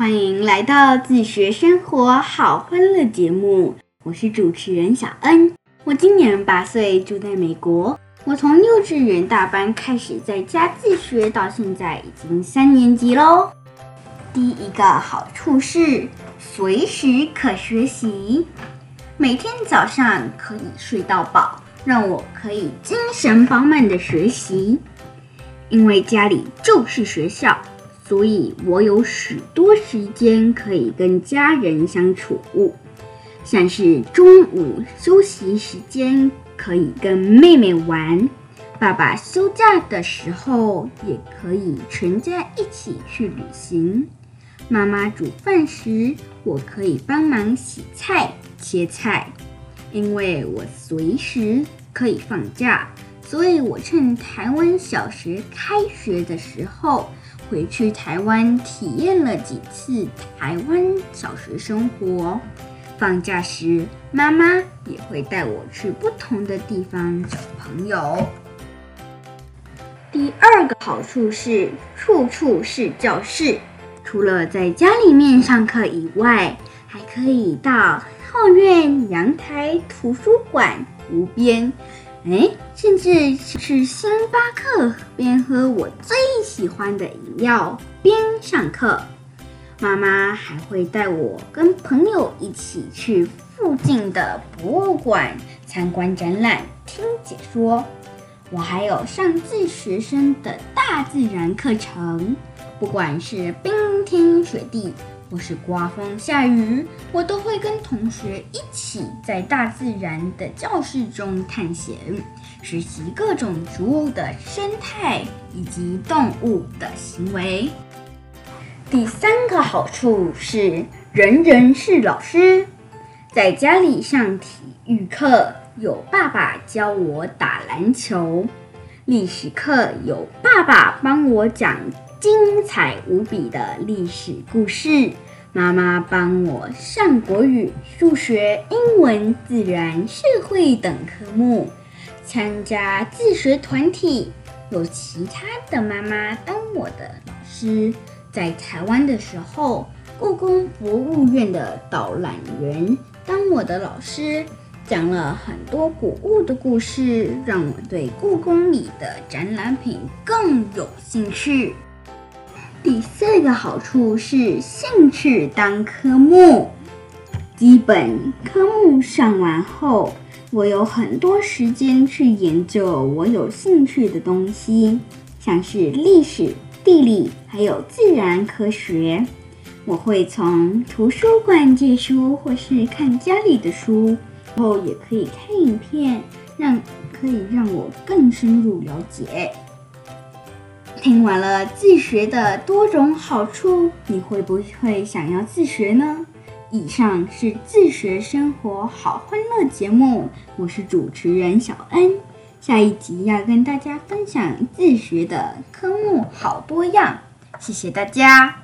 欢迎来到自学生活好欢乐节目，我是主持人小恩。我今年八岁，住在美国。我从幼稚园大班开始在家自学，到现在已经三年级喽。第一个好处是随时可学习，每天早上可以睡到饱，让我可以精神饱满的学习。因为家里就是学校，所以我有许多时间可以跟家人相处，像是中午休息时间可以跟妹妹玩，爸爸休假的时候也可以全家一起去旅行。妈妈煮饭时，我可以帮忙洗菜、切菜，因为我随时可以放假。所以我趁台湾小学开学的时候，回去台湾体验了几次台湾小学生活。放假时，妈妈也会带我去不同的地方找朋友。第二个好处是，处处是教室。除了在家里面上课以外，还可以到后院、阳台、图书馆、湖边。哎，甚至去星巴克边喝我最喜欢的饮料边上课。妈妈还会带我跟朋友一起去附近的博物馆参观展览、听解说。我还有上自学生的大自然课程，不管是冰天雪地。或是刮风下雨，我都会跟同学一起在大自然的教室中探险，学习各种植物的生态以及动物的行为。第三个好处是，人人是老师。在家里上体育课，有爸爸教我打篮球；历史课有爸爸帮我讲。精彩无比的历史故事，妈妈帮我上国语、数学、英文、自然、社会等科目，参加自学团体，有其他的妈妈当我的老师。在台湾的时候，故宫博物院的导览员当我的老师，讲了很多古物的故事，让我对故宫里的展览品更有兴趣。第四个好处是兴趣当科目，基本科目上完后，我有很多时间去研究我有兴趣的东西，像是历史、地理，还有自然科学。我会从图书馆借书，或是看家里的书，然后也可以看影片，让可以让我更深入了解。听完了自学的多种好处，你会不会想要自学呢？以上是自学生活好欢乐节目，我是主持人小恩。下一集要跟大家分享自学的科目好多样，谢谢大家。